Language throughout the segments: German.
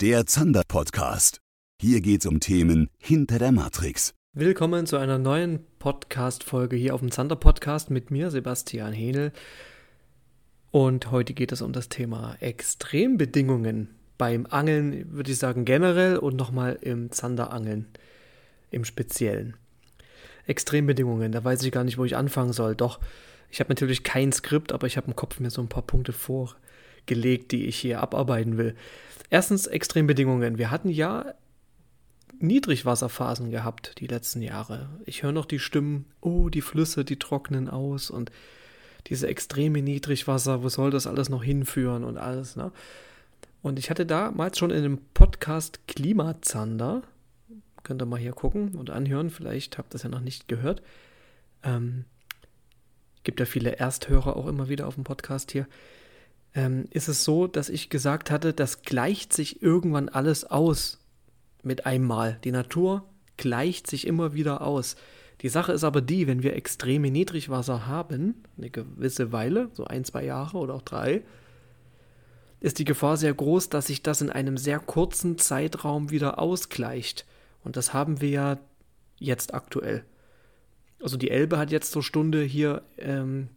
der Zander Podcast. Hier geht's um Themen hinter der Matrix. Willkommen zu einer neuen Podcast-Folge hier auf dem Zander Podcast mit mir, Sebastian Henel. Und heute geht es um das Thema Extrembedingungen beim Angeln, würde ich sagen generell und nochmal im Zanderangeln im Speziellen. Extrembedingungen, da weiß ich gar nicht, wo ich anfangen soll. Doch, ich habe natürlich kein Skript, aber ich habe im Kopf mir so ein paar Punkte vorgelegt, die ich hier abarbeiten will. Erstens Extrembedingungen. Wir hatten ja Niedrigwasserphasen gehabt die letzten Jahre. Ich höre noch die Stimmen, oh, die Flüsse, die trocknen aus und diese extreme Niedrigwasser, wo soll das alles noch hinführen und alles, ne? Und ich hatte damals schon in einem Podcast Klimazander, könnt ihr mal hier gucken und anhören, vielleicht habt ihr das ja noch nicht gehört. Ähm, gibt ja viele Ersthörer auch immer wieder auf dem Podcast hier. Ähm, ist es so, dass ich gesagt hatte, das gleicht sich irgendwann alles aus mit einmal. Die Natur gleicht sich immer wieder aus. Die Sache ist aber die, wenn wir extreme Niedrigwasser haben, eine gewisse Weile, so ein, zwei Jahre oder auch drei, ist die Gefahr sehr groß, dass sich das in einem sehr kurzen Zeitraum wieder ausgleicht. Und das haben wir ja jetzt aktuell. Also die Elbe hat jetzt zur Stunde hier ähm,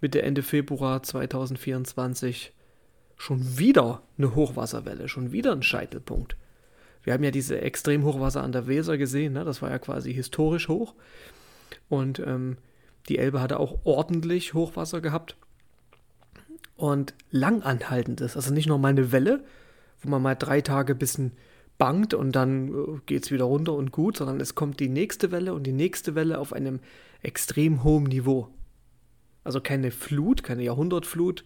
Mitte, Ende Februar 2024 schon wieder eine Hochwasserwelle, schon wieder ein Scheitelpunkt. Wir haben ja diese Extremhochwasser an der Weser gesehen, ne? das war ja quasi historisch hoch. Und ähm, die Elbe hatte auch ordentlich Hochwasser gehabt. Und langanhaltendes, also nicht nur mal eine Welle, wo man mal drei Tage ein bisschen bangt und dann äh, geht es wieder runter und gut, sondern es kommt die nächste Welle und die nächste Welle auf einem extrem hohen Niveau. Also keine Flut, keine Jahrhundertflut,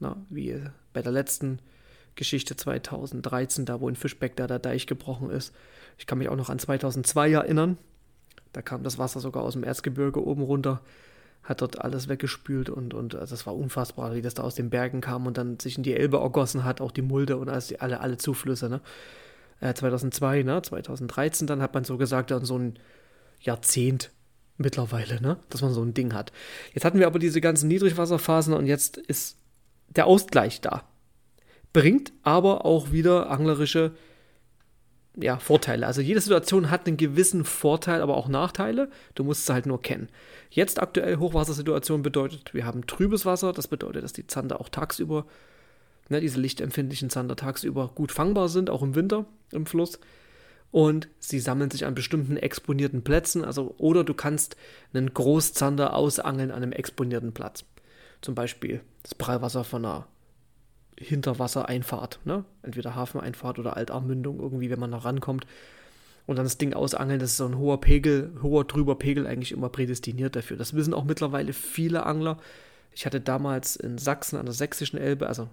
na, wie bei der letzten Geschichte 2013, da wo in Fischbeck da der Deich gebrochen ist. Ich kann mich auch noch an 2002 erinnern. Da kam das Wasser sogar aus dem Erzgebirge oben runter, hat dort alles weggespült und, und also das war unfassbar, wie das da aus den Bergen kam und dann sich in die Elbe ergossen hat, auch die Mulde und alles, alle, alle Zuflüsse. Ne? Äh, 2002, ne? 2013, dann hat man so gesagt, dann so ein Jahrzehnt mittlerweile, ne? dass man so ein Ding hat. Jetzt hatten wir aber diese ganzen Niedrigwasserphasen und jetzt ist der Ausgleich da bringt aber auch wieder anglerische ja, Vorteile. Also jede Situation hat einen gewissen Vorteil, aber auch Nachteile. Du musst es halt nur kennen. Jetzt aktuell Hochwassersituation bedeutet, wir haben trübes Wasser. Das bedeutet, dass die Zander auch tagsüber, ne, diese lichtempfindlichen Zander tagsüber gut fangbar sind, auch im Winter im Fluss. Und sie sammeln sich an bestimmten exponierten Plätzen. Also, oder du kannst einen Großzander ausangeln an einem exponierten Platz. Zum Beispiel das Prallwasser von einer Hinterwassereinfahrt, ne? Entweder Hafeneinfahrt oder Altarmmündung, irgendwie, wenn man da rankommt. Und dann das Ding ausangeln, das ist so ein hoher Pegel, hoher drüber Pegel eigentlich immer prädestiniert dafür. Das wissen auch mittlerweile viele Angler. Ich hatte damals in Sachsen an der sächsischen Elbe, also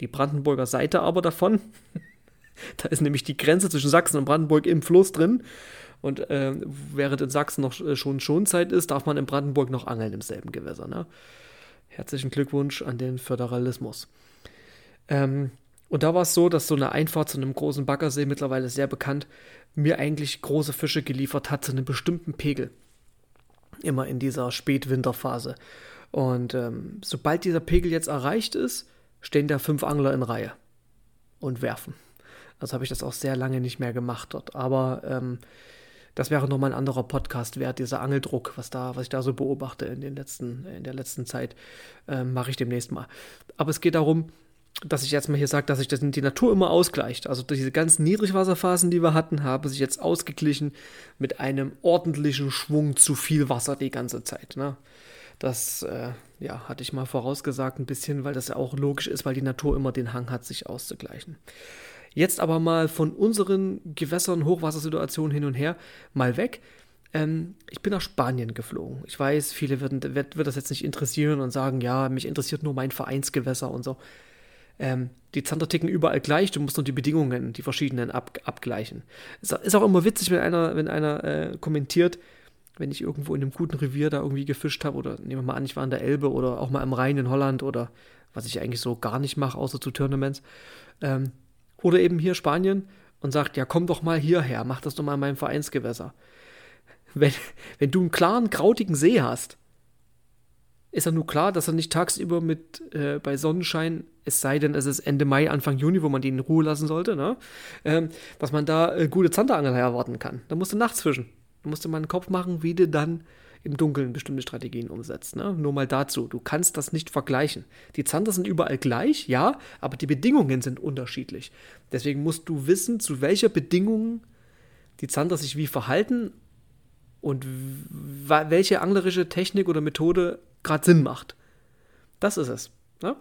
die Brandenburger Seite aber davon. da ist nämlich die Grenze zwischen Sachsen und Brandenburg im Fluss drin. Und äh, während in Sachsen noch äh, schon Schonzeit ist, darf man in Brandenburg noch angeln im selben Gewässer. Ne? Herzlichen Glückwunsch an den Föderalismus. Ähm, und da war es so, dass so eine Einfahrt zu einem großen Baggersee, mittlerweile sehr bekannt, mir eigentlich große Fische geliefert hat zu einem bestimmten Pegel. Immer in dieser Spätwinterphase. Und ähm, sobald dieser Pegel jetzt erreicht ist, stehen da fünf Angler in Reihe und werfen. Also habe ich das auch sehr lange nicht mehr gemacht dort. Aber ähm, das wäre nochmal ein anderer Podcast wert, dieser Angeldruck, was da, was ich da so beobachte in den letzten, in der letzten Zeit, ähm, mache ich demnächst mal. Aber es geht darum, dass ich jetzt mal hier sage, dass sich das die Natur immer ausgleicht. Also diese ganzen Niedrigwasserphasen, die wir hatten, haben sich jetzt ausgeglichen mit einem ordentlichen Schwung zu viel Wasser die ganze Zeit. Ne? Das äh, ja, hatte ich mal vorausgesagt ein bisschen, weil das ja auch logisch ist, weil die Natur immer den Hang hat, sich auszugleichen. Jetzt aber mal von unseren Gewässern, Hochwassersituationen hin und her mal weg. Ähm, ich bin nach Spanien geflogen. Ich weiß, viele würden, wird, wird das jetzt nicht interessieren und sagen, ja, mich interessiert nur mein Vereinsgewässer und so. Ähm, die Zander ticken überall gleich, du musst nur die Bedingungen, die verschiedenen ab, abgleichen. Es ist auch immer witzig, wenn einer, wenn einer äh, kommentiert, wenn ich irgendwo in einem guten Revier da irgendwie gefischt habe, oder nehmen wir mal an, ich war an der Elbe oder auch mal im Rhein in Holland oder was ich eigentlich so gar nicht mache, außer zu Tournaments. Ähm, oder eben hier Spanien und sagt, ja, komm doch mal hierher, mach das doch mal in meinem Vereinsgewässer. Wenn, wenn du einen klaren, krautigen See hast, ist ja nur klar, dass er nicht tagsüber mit äh, bei Sonnenschein, es sei denn, es ist Ende Mai, Anfang Juni, wo man die in Ruhe lassen sollte, ne? ähm, dass man da äh, gute Zanderangel erwarten kann. Da musst du nachts fischen. Da musst du mal einen Kopf machen, wie du dann im Dunkeln bestimmte Strategien umsetzt. Ne? Nur mal dazu, du kannst das nicht vergleichen. Die Zander sind überall gleich, ja, aber die Bedingungen sind unterschiedlich. Deswegen musst du wissen, zu welcher Bedingung die Zander sich wie verhalten und welche anglerische Technik oder Methode gerade Sinn macht. Das ist es. Ne?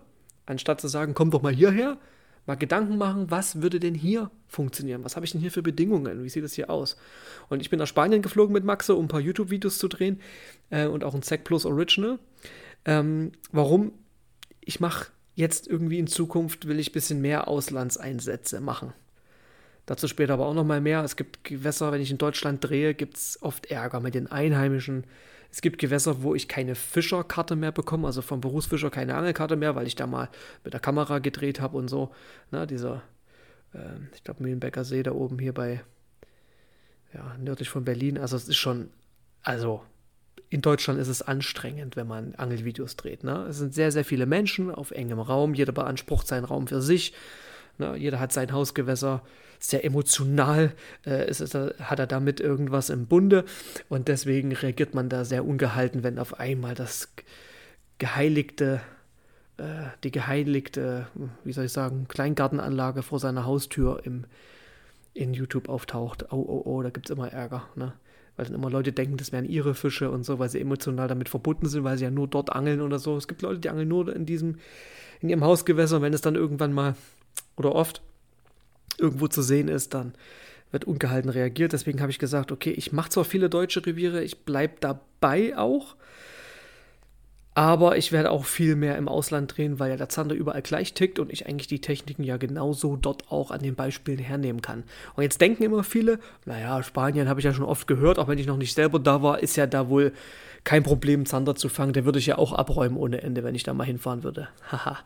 Anstatt zu sagen, komm doch mal hierher, mal Gedanken machen, was würde denn hier funktionieren? Was habe ich denn hier für Bedingungen? Wie sieht es hier aus? Und ich bin nach Spanien geflogen mit Maxe, um ein paar YouTube-Videos zu drehen äh, und auch ein Zack Plus Original. Ähm, warum? Ich mache jetzt irgendwie in Zukunft, will ich ein bisschen mehr Auslandseinsätze machen. Dazu später aber auch noch mal mehr. Es gibt Gewässer, wenn ich in Deutschland drehe, gibt es oft Ärger mit den Einheimischen. Es gibt Gewässer, wo ich keine Fischerkarte mehr bekomme, also vom Berufsfischer keine Angelkarte mehr, weil ich da mal mit der Kamera gedreht habe und so. Na, dieser, äh, ich glaube, Mühlenbecker See da oben hier bei, ja, nördlich von Berlin. Also es ist schon, also in Deutschland ist es anstrengend, wenn man Angelvideos dreht. Ne? Es sind sehr, sehr viele Menschen auf engem Raum. Jeder beansprucht seinen Raum für sich. Ne? Jeder hat sein Hausgewässer sehr emotional, äh, ist, ist, hat er damit irgendwas im Bunde und deswegen reagiert man da sehr ungehalten, wenn auf einmal das geheiligte, äh, die geheiligte, wie soll ich sagen, Kleingartenanlage vor seiner Haustür im, in YouTube auftaucht. Oh, oh, oh, da gibt es immer Ärger, ne? weil dann immer Leute denken, das wären ihre Fische und so, weil sie emotional damit verbunden sind, weil sie ja nur dort angeln oder so. Es gibt Leute, die angeln nur in diesem, in ihrem Hausgewässer und wenn es dann irgendwann mal oder oft irgendwo zu sehen ist, dann wird ungehalten reagiert. Deswegen habe ich gesagt, okay, ich mache zwar viele deutsche Reviere, ich bleibe dabei auch, aber ich werde auch viel mehr im Ausland drehen, weil ja der Zander überall gleich tickt und ich eigentlich die Techniken ja genauso dort auch an den Beispielen hernehmen kann. Und jetzt denken immer viele, naja, Spanien habe ich ja schon oft gehört, auch wenn ich noch nicht selber da war, ist ja da wohl kein Problem, Zander zu fangen. Der würde ich ja auch abräumen ohne Ende, wenn ich da mal hinfahren würde. Haha,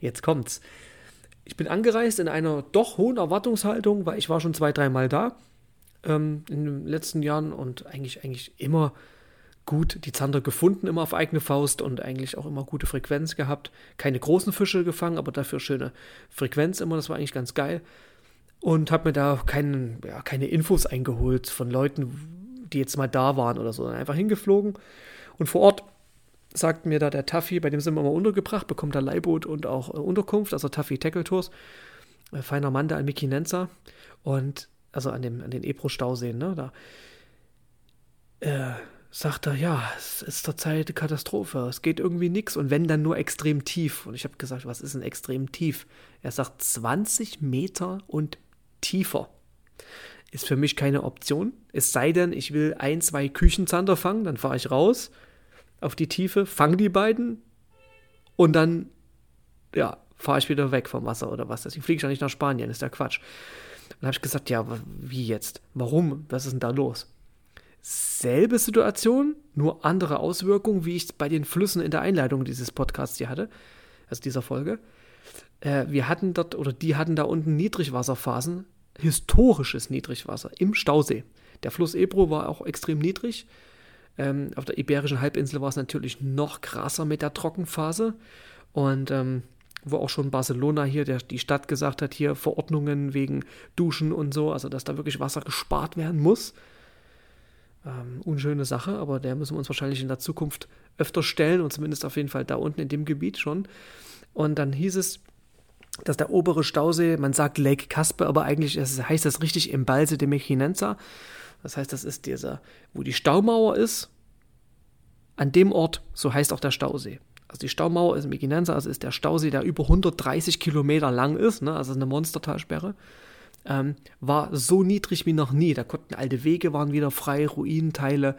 jetzt kommt's ich bin angereist in einer doch hohen Erwartungshaltung, weil ich war schon zwei, dreimal da ähm, in den letzten Jahren und eigentlich, eigentlich immer gut die Zander gefunden, immer auf eigene Faust und eigentlich auch immer gute Frequenz gehabt. Keine großen Fische gefangen, aber dafür schöne Frequenz immer, das war eigentlich ganz geil. Und habe mir da keinen, ja, keine Infos eingeholt von Leuten, die jetzt mal da waren oder so. Einfach hingeflogen und vor Ort sagt mir da der Taffy, bei dem sind wir mal untergebracht, bekommt er Leihboot und auch äh, Unterkunft, also Taffy Tackle Tours. Äh, feiner Mann da an Mikinenza und also an, dem, an den Ebro-Stauseen, ne, da äh, sagt er, ja, es ist zurzeit Katastrophe, es geht irgendwie nichts und wenn dann nur extrem tief. Und ich habe gesagt, was ist denn extrem tief? Er sagt 20 Meter und tiefer. Ist für mich keine Option. Es sei denn, ich will ein, zwei Küchenzander fangen, dann fahre ich raus auf die Tiefe, fange die beiden und dann, ja, fahre ich wieder weg vom Wasser oder was. Deswegen fliege ich ja nicht nach Spanien, ist ja Quatsch. Dann habe ich gesagt, ja, wie jetzt? Warum? Was ist denn da los? Selbe Situation, nur andere Auswirkungen, wie ich es bei den Flüssen in der Einleitung dieses Podcasts hier hatte, also dieser Folge. Äh, wir hatten dort, oder die hatten da unten Niedrigwasserphasen, historisches Niedrigwasser im Stausee. Der Fluss Ebro war auch extrem niedrig ähm, auf der Iberischen Halbinsel war es natürlich noch krasser mit der Trockenphase. Und ähm, wo auch schon Barcelona hier, der, die Stadt gesagt hat, hier Verordnungen wegen Duschen und so, also dass da wirklich Wasser gespart werden muss. Ähm, unschöne Sache, aber der müssen wir uns wahrscheinlich in der Zukunft öfter stellen und zumindest auf jeden Fall da unten in dem Gebiet schon. Und dann hieß es, dass der obere Stausee, man sagt Lake Caspe, aber eigentlich heißt das richtig im Balse de Mechinenza. Das heißt, das ist dieser, wo die Staumauer ist. An dem Ort, so heißt auch der Stausee. Also die Staumauer ist im Meginenza, also ist der Stausee, der über 130 Kilometer lang ist, ne, also eine Monstertalsperre, ähm, war so niedrig wie noch nie. Da konnten alte Wege waren wieder frei, Ruinenteile,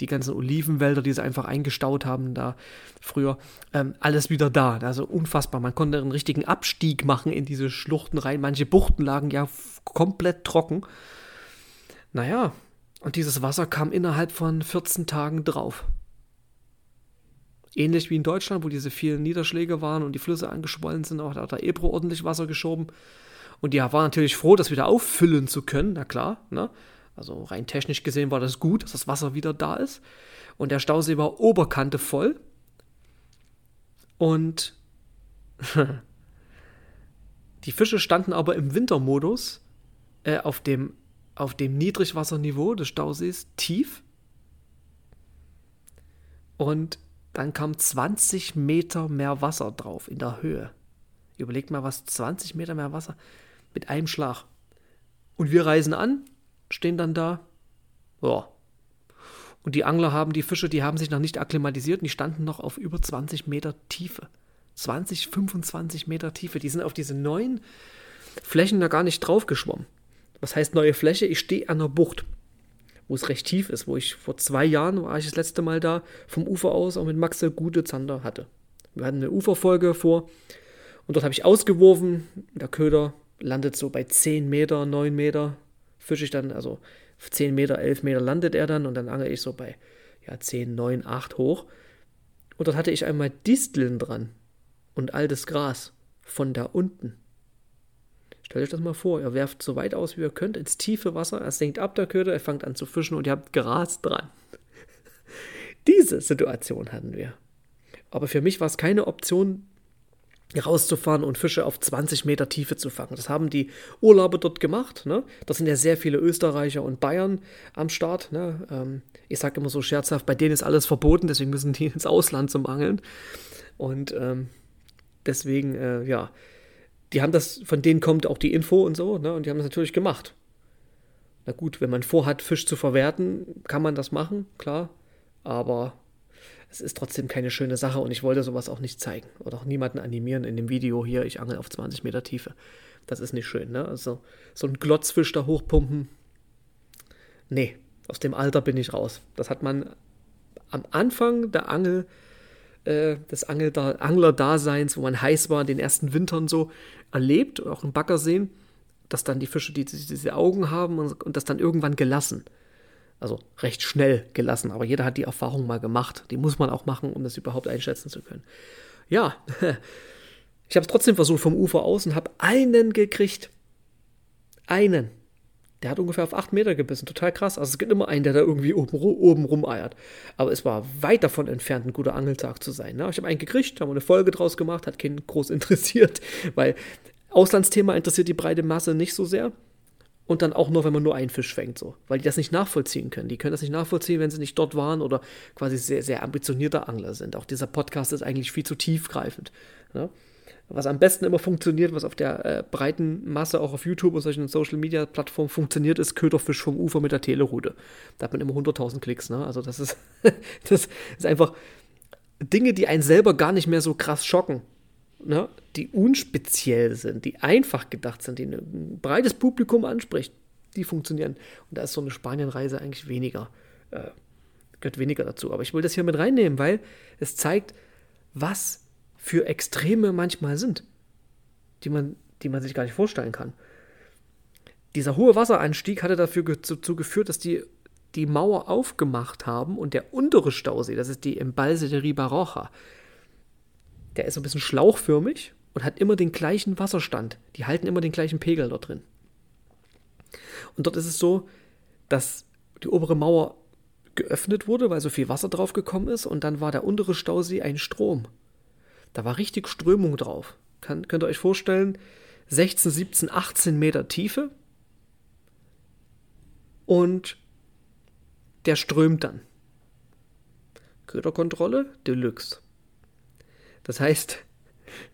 die ganzen Olivenwälder, die sie einfach eingestaut haben da früher, ähm, alles wieder da. Also unfassbar. Man konnte einen richtigen Abstieg machen in diese Schluchten rein. Manche Buchten lagen ja komplett trocken. Naja, und dieses Wasser kam innerhalb von 14 Tagen drauf. Ähnlich wie in Deutschland, wo diese vielen Niederschläge waren und die Flüsse angeschwollen sind, auch hat der Ebro ordentlich Wasser geschoben. Und die war natürlich froh, das wieder auffüllen zu können, na klar. Ne? Also rein technisch gesehen war das gut, dass das Wasser wieder da ist. Und der Stausee war Oberkante voll. Und die Fische standen aber im Wintermodus äh, auf, dem, auf dem Niedrigwasserniveau des Stausees tief. Und dann kam 20 Meter mehr Wasser drauf in der Höhe. Überlegt mal, was 20 Meter mehr Wasser mit einem Schlag. Und wir reisen an, stehen dann da. Ja. Und die Angler haben die Fische, die haben sich noch nicht akklimatisiert und die standen noch auf über 20 Meter Tiefe. 20, 25 Meter Tiefe. Die sind auf diese neuen Flächen da gar nicht drauf geschwommen. Was heißt neue Fläche? Ich stehe an der Bucht, wo es recht tief ist, wo ich vor zwei Jahren war ich das letzte Mal da vom Ufer aus auch mit Maxe gute Zander hatte. Wir hatten eine Uferfolge vor und dort habe ich ausgeworfen. Der Köder landet so bei 10 Meter, 9 Meter. Fische ich dann, also 10 Meter, 11 Meter landet er dann und dann angel ich so bei ja, 10, 9, 8 hoch. Und dort hatte ich einmal Disteln dran und altes Gras von da unten. Stellt euch das mal vor, ihr werft so weit aus, wie ihr könnt, ins tiefe Wasser, er senkt ab der Köder, er fängt an zu fischen und ihr habt Gras dran. Diese Situation hatten wir. Aber für mich war es keine Option, rauszufahren und Fische auf 20 Meter Tiefe zu fangen. Das haben die Urlauber dort gemacht. Ne? Da sind ja sehr viele Österreicher und Bayern am Start. Ne? Ähm, ich sage immer so scherzhaft, bei denen ist alles verboten, deswegen müssen die ins Ausland zum Angeln. Und ähm, deswegen, äh, ja, die haben das, von denen kommt auch die Info und so, ne? Und die haben das natürlich gemacht. Na gut, wenn man vorhat, Fisch zu verwerten, kann man das machen, klar. Aber es ist trotzdem keine schöne Sache und ich wollte sowas auch nicht zeigen. Oder auch niemanden animieren in dem Video hier, ich angel auf 20 Meter Tiefe. Das ist nicht schön, ne? Also so ein Glotzfisch da hochpumpen. Nee, aus dem Alter bin ich raus. Das hat man am Anfang der Angel äh, des Angler-Daseins, wo man heiß war, in den ersten Wintern so erlebt, auch im Baggerseen, dass dann die Fische die, diese Augen haben und, und das dann irgendwann gelassen. Also recht schnell gelassen, aber jeder hat die Erfahrung mal gemacht. Die muss man auch machen, um das überhaupt einschätzen zu können. Ja, ich habe es trotzdem versucht vom Ufer aus und habe einen gekriegt. Einen. Der hat ungefähr auf 8 Meter gebissen. Total krass. Also es gibt immer einen, der da irgendwie oben, oben rumeiert. Aber es war weit davon entfernt, ein guter Angeltag zu sein. Ne? Ich habe einen gekriegt, haben eine Folge draus gemacht, hat keinen groß interessiert, weil Auslandsthema interessiert die breite Masse nicht so sehr. Und dann auch nur, wenn man nur einen Fisch fängt, so. Weil die das nicht nachvollziehen können. Die können das nicht nachvollziehen, wenn sie nicht dort waren oder quasi sehr, sehr ambitionierter Angler sind. Auch dieser Podcast ist eigentlich viel zu tiefgreifend. Ne? Was am besten immer funktioniert, was auf der äh, breiten Masse auch auf YouTube und solchen Social Media Plattformen funktioniert, ist Köderfisch vom Ufer mit der Telerute. Da hat man immer 100.000 Klicks, ne? Also das ist, das ist einfach Dinge, die einen selber gar nicht mehr so krass schocken, ne? Die unspeziell sind, die einfach gedacht sind, die ein breites Publikum anspricht, die funktionieren. Und da ist so eine Spanienreise eigentlich weniger, äh, gehört weniger dazu. Aber ich will das hier mit reinnehmen, weil es zeigt, was für Extreme manchmal sind, die man, die man sich gar nicht vorstellen kann. Dieser hohe Wasseranstieg hatte dafür dazu geführt, dass die die Mauer aufgemacht haben und der untere Stausee, das ist die Embalse de Ribaroja, der ist ein bisschen schlauchförmig und hat immer den gleichen Wasserstand. Die halten immer den gleichen Pegel dort drin. Und dort ist es so, dass die obere Mauer geöffnet wurde, weil so viel Wasser drauf gekommen ist und dann war der untere Stausee ein Strom. Da war richtig Strömung drauf. Kann, könnt ihr euch vorstellen, 16, 17, 18 Meter Tiefe. Und der strömt dann. Köderkontrolle Deluxe. Das heißt,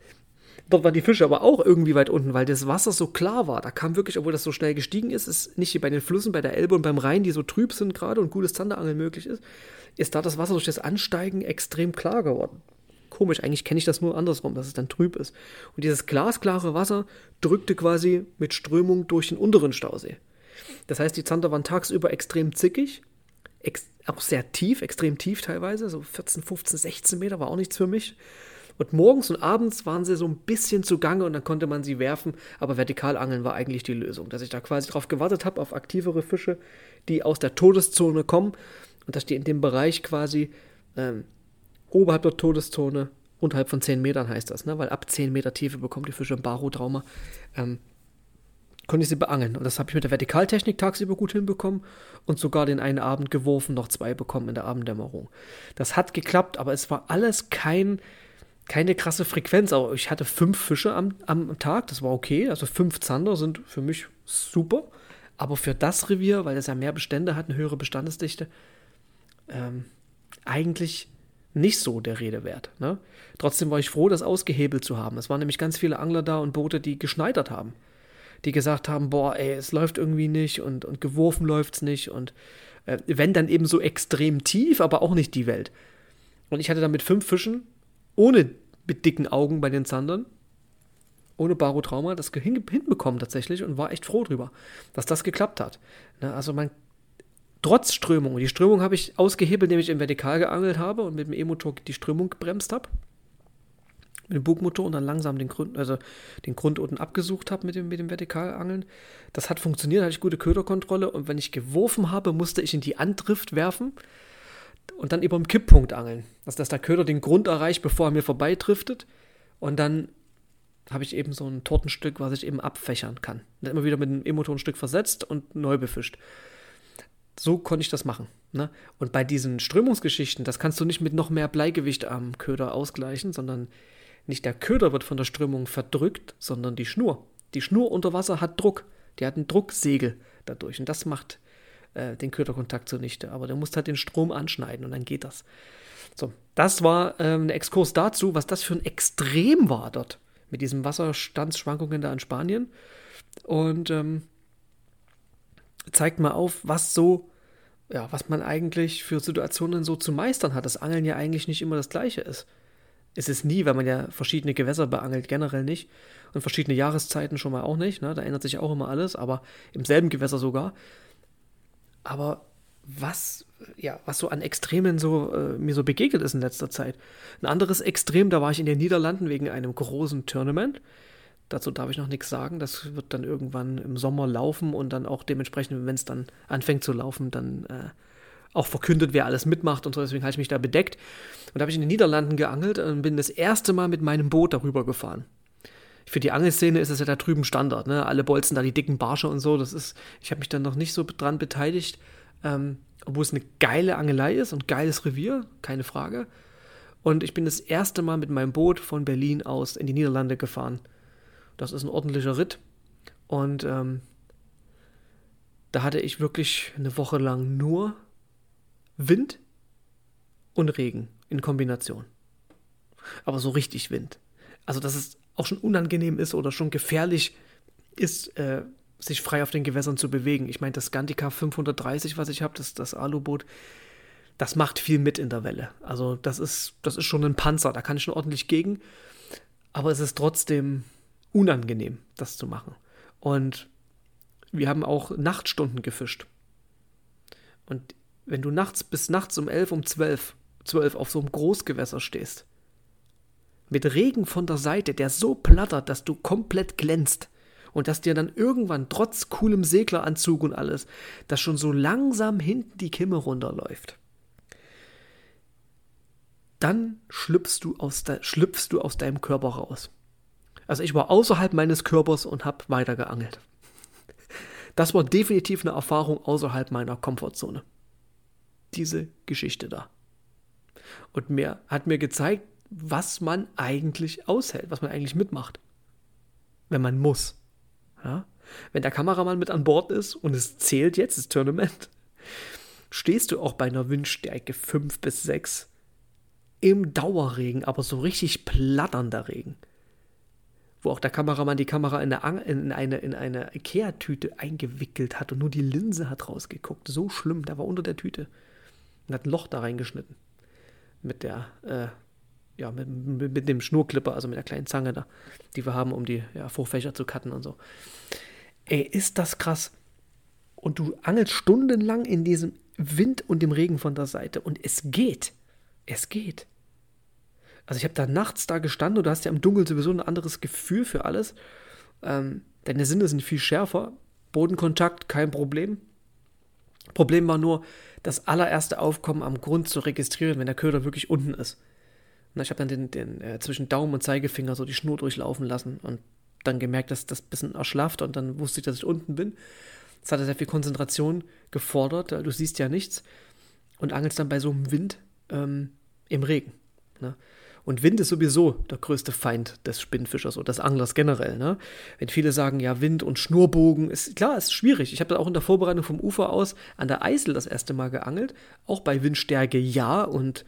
dort waren die Fische aber auch irgendwie weit unten, weil das Wasser so klar war. Da kam wirklich, obwohl das so schnell gestiegen ist, ist nicht wie bei den Flüssen, bei der Elbe und beim Rhein, die so trüb sind gerade und gutes Zanderangeln möglich ist, ist da das Wasser durch das Ansteigen extrem klar geworden komisch, eigentlich kenne ich das nur andersrum, dass es dann trüb ist. Und dieses glasklare Wasser drückte quasi mit Strömung durch den unteren Stausee. Das heißt, die Zander waren tagsüber extrem zickig, ex auch sehr tief, extrem tief teilweise, so 14, 15, 16 Meter war auch nichts für mich. Und morgens und abends waren sie so ein bisschen zugange und dann konnte man sie werfen, aber Vertikalangeln war eigentlich die Lösung, dass ich da quasi drauf gewartet habe, auf aktivere Fische, die aus der Todeszone kommen und dass die in dem Bereich quasi ähm, oberhalb der Todeszone, unterhalb von 10 Metern heißt das, ne? weil ab 10 Meter Tiefe bekommt die Fische im Barotrauma, ähm, konnte ich sie beangeln. Und das habe ich mit der Vertikaltechnik tagsüber gut hinbekommen und sogar den einen Abend geworfen, noch zwei bekommen in der Abenddämmerung. Das hat geklappt, aber es war alles kein, keine krasse Frequenz, aber ich hatte fünf Fische am, am Tag, das war okay. Also fünf Zander sind für mich super. Aber für das Revier, weil es ja mehr Bestände hat, eine höhere Bestandesdichte, ähm, eigentlich nicht so der Rede wert. Ne? Trotzdem war ich froh, das ausgehebelt zu haben. Es waren nämlich ganz viele Angler da und Boote, die geschneidert haben. Die gesagt haben, boah, ey, es läuft irgendwie nicht und, und geworfen läuft's nicht und äh, wenn dann eben so extrem tief, aber auch nicht die Welt. Und ich hatte dann mit fünf Fischen, ohne mit dicken Augen bei den Zandern, ohne Barotrauma, das hinbekommen tatsächlich und war echt froh drüber, dass das geklappt hat. Ne, also man trotz Strömung. Und die Strömung habe ich ausgehebelt, indem ich im Vertikal geangelt habe und mit dem E-Motor die Strömung gebremst habe. Mit dem Bugmotor und dann langsam den Grund, also den Grund unten abgesucht habe mit dem, mit dem Vertikalangeln. Das hat funktioniert, hatte ich gute Köderkontrolle und wenn ich geworfen habe, musste ich in die Andrift werfen und dann über dem Kipppunkt angeln. Also, dass der Köder den Grund erreicht, bevor er mir vorbeidriftet. Und dann habe ich eben so ein Tortenstück, was ich eben abfächern kann. Dann immer wieder mit dem E-Motor ein Stück versetzt und neu befischt so konnte ich das machen. Ne? Und bei diesen Strömungsgeschichten, das kannst du nicht mit noch mehr Bleigewicht am Köder ausgleichen, sondern nicht der Köder wird von der Strömung verdrückt, sondern die Schnur. Die Schnur unter Wasser hat Druck. Die hat ein Drucksegel dadurch. Und das macht äh, den Köderkontakt zunichte. Aber du musst halt den Strom anschneiden und dann geht das. So, das war ähm, ein Exkurs dazu, was das für ein Extrem war dort. Mit diesen Wasserstandsschwankungen da in Spanien. Und ähm, zeigt mal auf, was so, ja, was man eigentlich für Situationen so zu meistern hat. Das Angeln ja eigentlich nicht immer das Gleiche ist. Es ist nie, weil man ja verschiedene Gewässer beangelt, generell nicht. Und verschiedene Jahreszeiten schon mal auch nicht. Ne? Da ändert sich auch immer alles, aber im selben Gewässer sogar. Aber was, ja, was so an Extremen so äh, mir so begegnet ist in letzter Zeit. Ein anderes Extrem, da war ich in den Niederlanden wegen einem großen Tournament. Dazu darf ich noch nichts sagen. Das wird dann irgendwann im Sommer laufen und dann auch dementsprechend, wenn es dann anfängt zu laufen, dann äh, auch verkündet, wer alles mitmacht und so. Deswegen habe ich mich da bedeckt. Und da habe ich in den Niederlanden geangelt und bin das erste Mal mit meinem Boot darüber gefahren. Für die Angelszene ist das ja da drüben Standard. Ne? Alle bolzen da die dicken Barsche und so. Das ist, ich habe mich dann noch nicht so dran beteiligt, ähm, obwohl es eine geile Angelei ist und geiles Revier, keine Frage. Und ich bin das erste Mal mit meinem Boot von Berlin aus in die Niederlande gefahren. Das ist ein ordentlicher Ritt. Und ähm, da hatte ich wirklich eine Woche lang nur Wind und Regen in Kombination. Aber so richtig Wind. Also, dass es auch schon unangenehm ist oder schon gefährlich ist, äh, sich frei auf den Gewässern zu bewegen. Ich meine, das Gantika 530, was ich habe, das, das Aluboot, das macht viel mit in der Welle. Also, das ist, das ist schon ein Panzer, da kann ich schon ordentlich gegen. Aber es ist trotzdem unangenehm, das zu machen. Und wir haben auch Nachtstunden gefischt. Und wenn du nachts bis nachts um elf, um zwölf, zwölf auf so einem Großgewässer stehst, mit Regen von der Seite, der so plattert, dass du komplett glänzt und dass dir dann irgendwann trotz coolem Segleranzug und alles, dass schon so langsam hinten die Kimme runterläuft, dann schlüpfst du aus, de schlüpfst du aus deinem Körper raus. Also ich war außerhalb meines Körpers und habe weitergeangelt. Das war definitiv eine Erfahrung außerhalb meiner Komfortzone. Diese Geschichte da. Und mir hat mir gezeigt, was man eigentlich aushält, was man eigentlich mitmacht. Wenn man muss. Ja? Wenn der Kameramann mit an Bord ist und es zählt jetzt, das Tournament, stehst du auch bei einer Windstärke 5 bis 6 im Dauerregen, aber so richtig platternder Regen wo auch der Kameramann die Kamera in eine, in eine, in eine Ikea-Tüte eingewickelt hat und nur die Linse hat rausgeguckt. So schlimm, der war unter der Tüte und hat ein Loch da reingeschnitten. Mit der, äh, ja, mit, mit, mit, dem Schnurklipper, also mit der kleinen Zange da, die wir haben, um die ja, Fruchtfächer zu cutten und so. Ey, ist das krass. Und du angelst stundenlang in diesem Wind und dem Regen von der Seite und es geht. Es geht. Also ich habe da nachts da gestanden und du hast ja im Dunkeln sowieso ein anderes Gefühl für alles. Ähm, deine Sinne sind viel schärfer. Bodenkontakt, kein Problem. Problem war nur, das allererste Aufkommen am Grund zu registrieren, wenn der Köder wirklich unten ist. Und ich habe dann den, den äh, zwischen Daumen und Zeigefinger so die Schnur durchlaufen lassen und dann gemerkt, dass das ein bisschen erschlafft und dann wusste ich, dass ich unten bin. Das hatte sehr viel Konzentration gefordert. Du siehst ja nichts und angelst dann bei so einem Wind ähm, im Regen. Ne? Und Wind ist sowieso der größte Feind des Spinnfischers oder des Anglers generell. Ne? Wenn viele sagen, ja, Wind und Schnurbogen, ist klar, ist schwierig. Ich habe da auch in der Vorbereitung vom Ufer aus an der Eisel das erste Mal geangelt. Auch bei Windstärke ja und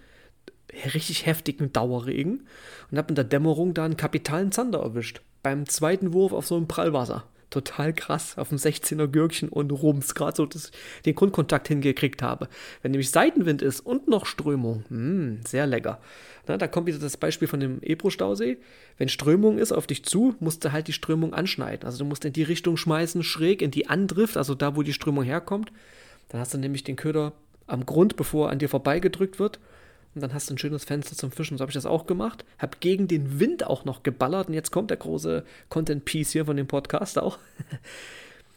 richtig heftigen Dauerregen. Und habe in der Dämmerung da einen kapitalen Zander erwischt. Beim zweiten Wurf auf so einem Prallwasser total krass auf dem 16er Gürkchen und Rums, gerade so dass den Grundkontakt hingekriegt habe. Wenn nämlich Seitenwind ist und noch Strömung, mh, hm, sehr lecker. Na, da kommt wieder das Beispiel von dem Ebro-Stausee. Wenn Strömung ist auf dich zu, musst du halt die Strömung anschneiden. Also du musst in die Richtung schmeißen, schräg in die Andrift, also da, wo die Strömung herkommt. Dann hast du nämlich den Köder am Grund, bevor er an dir vorbeigedrückt wird und dann hast du ein schönes Fenster zum Fischen. So habe ich das auch gemacht. Habe gegen den Wind auch noch geballert. Und jetzt kommt der große Content-Piece hier von dem Podcast auch.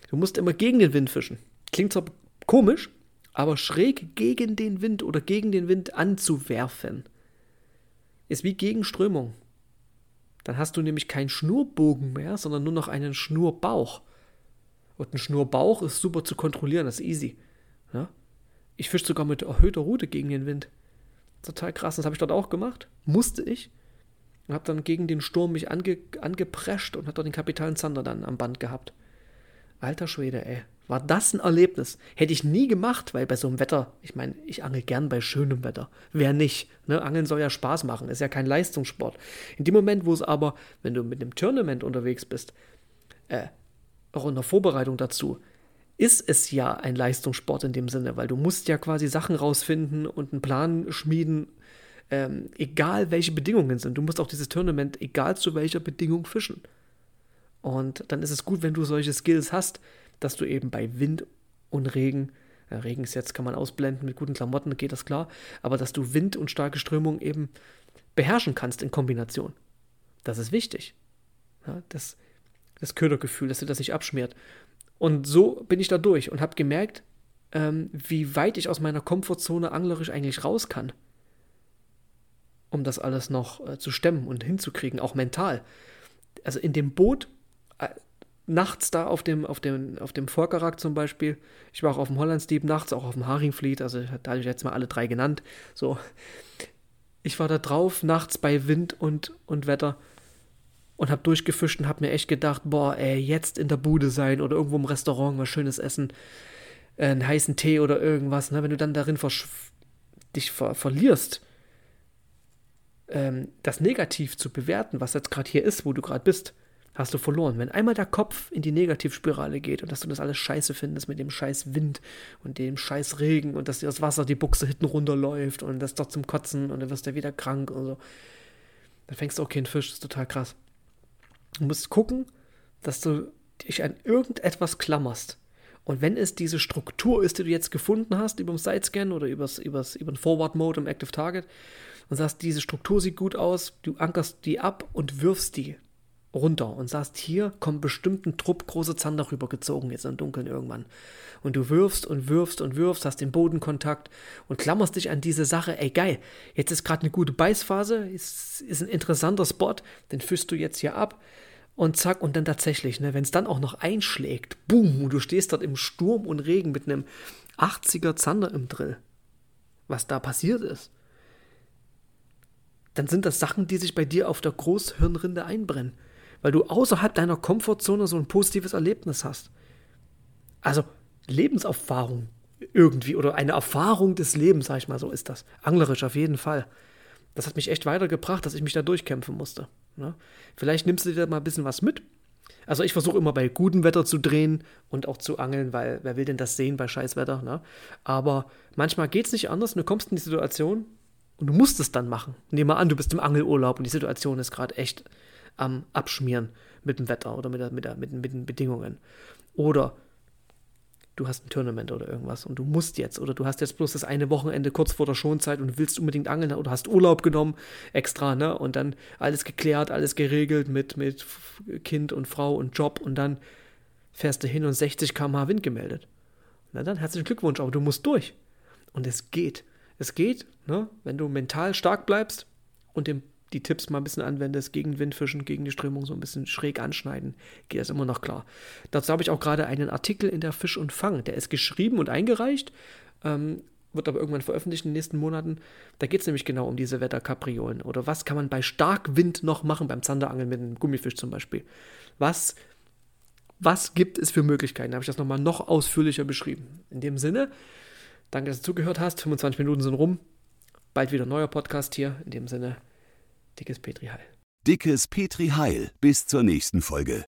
du musst immer gegen den Wind fischen. Klingt zwar komisch, aber schräg gegen den Wind oder gegen den Wind anzuwerfen ist wie gegen Strömung. Dann hast du nämlich keinen Schnurbogen mehr, sondern nur noch einen Schnurbauch. Und ein Schnurbauch ist super zu kontrollieren, das ist easy. Ja? Ich fische sogar mit erhöhter Route gegen den Wind. Total krass. Das habe ich dort auch gemacht. Musste ich. Und habe dann gegen den Sturm mich ange, angeprescht und habe dort den Kapitalen Zander dann am Band gehabt. Alter Schwede, ey. War das ein Erlebnis? Hätte ich nie gemacht, weil bei so einem Wetter, ich meine, ich angel gern bei schönem Wetter. Wer nicht? Ne? Angeln soll ja Spaß machen, ist ja kein Leistungssport. In dem Moment, wo es aber, wenn du mit einem Tournament unterwegs bist, äh, auch in der Vorbereitung dazu, ist es ja ein Leistungssport in dem Sinne, weil du musst ja quasi Sachen rausfinden und einen Plan schmieden, ähm, egal welche Bedingungen sind. Du musst auch dieses Tournament, egal zu welcher Bedingung, fischen. Und dann ist es gut, wenn du solche Skills hast, dass du eben bei Wind und Regen, ja, Regen ist jetzt, kann man ausblenden, mit guten Klamotten geht das klar, aber dass du Wind und starke Strömung eben beherrschen kannst in Kombination. Das ist wichtig. Ja, das, das Ködergefühl, dass du das nicht abschmiert. Und so bin ich da durch und habe gemerkt, ähm, wie weit ich aus meiner Komfortzone anglerisch eigentlich raus kann, um das alles noch äh, zu stemmen und hinzukriegen, auch mental. Also in dem Boot, äh, nachts da auf dem, auf dem, auf dem Vorkarak zum Beispiel, ich war auch auf dem Hollandsdieb nachts, auch auf dem Haringfleet, also da habe ich jetzt mal alle drei genannt, so. Ich war da drauf, nachts bei Wind und, und Wetter und habe durchgefischt und habe mir echt gedacht, boah, ey, jetzt in der Bude sein oder irgendwo im Restaurant was schönes essen, äh, einen heißen Tee oder irgendwas, ne? wenn du dann darin dich ver verlierst, ähm, das negativ zu bewerten, was jetzt gerade hier ist, wo du gerade bist, hast du verloren. Wenn einmal der Kopf in die Negativspirale geht und dass du das alles scheiße findest mit dem scheiß Wind und dem scheiß Regen und dass dir das Wasser die Buchse hinten runterläuft und das doch zum Kotzen und dann wirst du wieder krank und so, dann fängst du auch keinen Fisch, das ist total krass. Du musst gucken, dass du dich an irgendetwas klammerst. Und wenn es diese Struktur ist, die du jetzt gefunden hast, über den Sidescan oder übers, übers, über den Forward Mode im Active Target, und sagst, diese Struktur sieht gut aus, du ankerst die ab und wirfst die runter und sagst, hier kommt bestimmt ein Trupp große Zander rübergezogen jetzt im Dunkeln irgendwann. Und du wirfst und wirfst und wirfst, hast den Bodenkontakt und klammerst dich an diese Sache, ey geil, jetzt ist gerade eine gute Beißphase, ist, ist ein interessanter Spot, den fischst du jetzt hier ab und zack, und dann tatsächlich, ne, wenn es dann auch noch einschlägt, boom, und du stehst dort im Sturm und Regen mit einem 80er Zander im Drill, was da passiert ist, dann sind das Sachen, die sich bei dir auf der Großhirnrinde einbrennen, weil du außerhalb deiner Komfortzone so ein positives Erlebnis hast. Also Lebenserfahrung irgendwie oder eine Erfahrung des Lebens, sag ich mal so, ist das. Anglerisch auf jeden Fall. Das hat mich echt weitergebracht, dass ich mich da durchkämpfen musste. Ne? Vielleicht nimmst du dir da mal ein bisschen was mit. Also ich versuche immer bei gutem Wetter zu drehen und auch zu angeln, weil wer will denn das sehen bei Scheißwetter, ne? Aber manchmal geht es nicht anders du kommst in die Situation und du musst es dann machen. Nehmen wir an, du bist im Angelurlaub und die Situation ist gerade echt am Abschmieren mit dem Wetter oder mit, der, mit, der, mit, mit den Bedingungen. Oder du hast ein Tournament oder irgendwas und du musst jetzt oder du hast jetzt bloß das eine Wochenende kurz vor der Schonzeit und willst unbedingt angeln oder hast Urlaub genommen extra, ne? Und dann alles geklärt, alles geregelt mit, mit Kind und Frau und Job und dann fährst du hin und 60 km/h Wind gemeldet. Na dann herzlichen Glückwunsch, aber du musst durch. Und es geht. Es geht, ne? Wenn du mental stark bleibst und dem die Tipps mal ein bisschen anwendest, gegen Windfischen, gegen die Strömung so ein bisschen schräg anschneiden, geht das immer noch klar. Dazu habe ich auch gerade einen Artikel in der Fisch und Fang, der ist geschrieben und eingereicht, ähm, wird aber irgendwann veröffentlicht in den nächsten Monaten. Da geht es nämlich genau um diese Wetterkapriolen. Oder was kann man bei Starkwind noch machen, beim Zanderangeln mit einem Gummifisch zum Beispiel. Was, was gibt es für Möglichkeiten? Da habe ich das nochmal noch ausführlicher beschrieben. In dem Sinne, danke, dass du zugehört hast. 25 Minuten sind rum. Bald wieder neuer Podcast hier. In dem Sinne, dickes Petri Heil. Dickes Petri Heil. Bis zur nächsten Folge.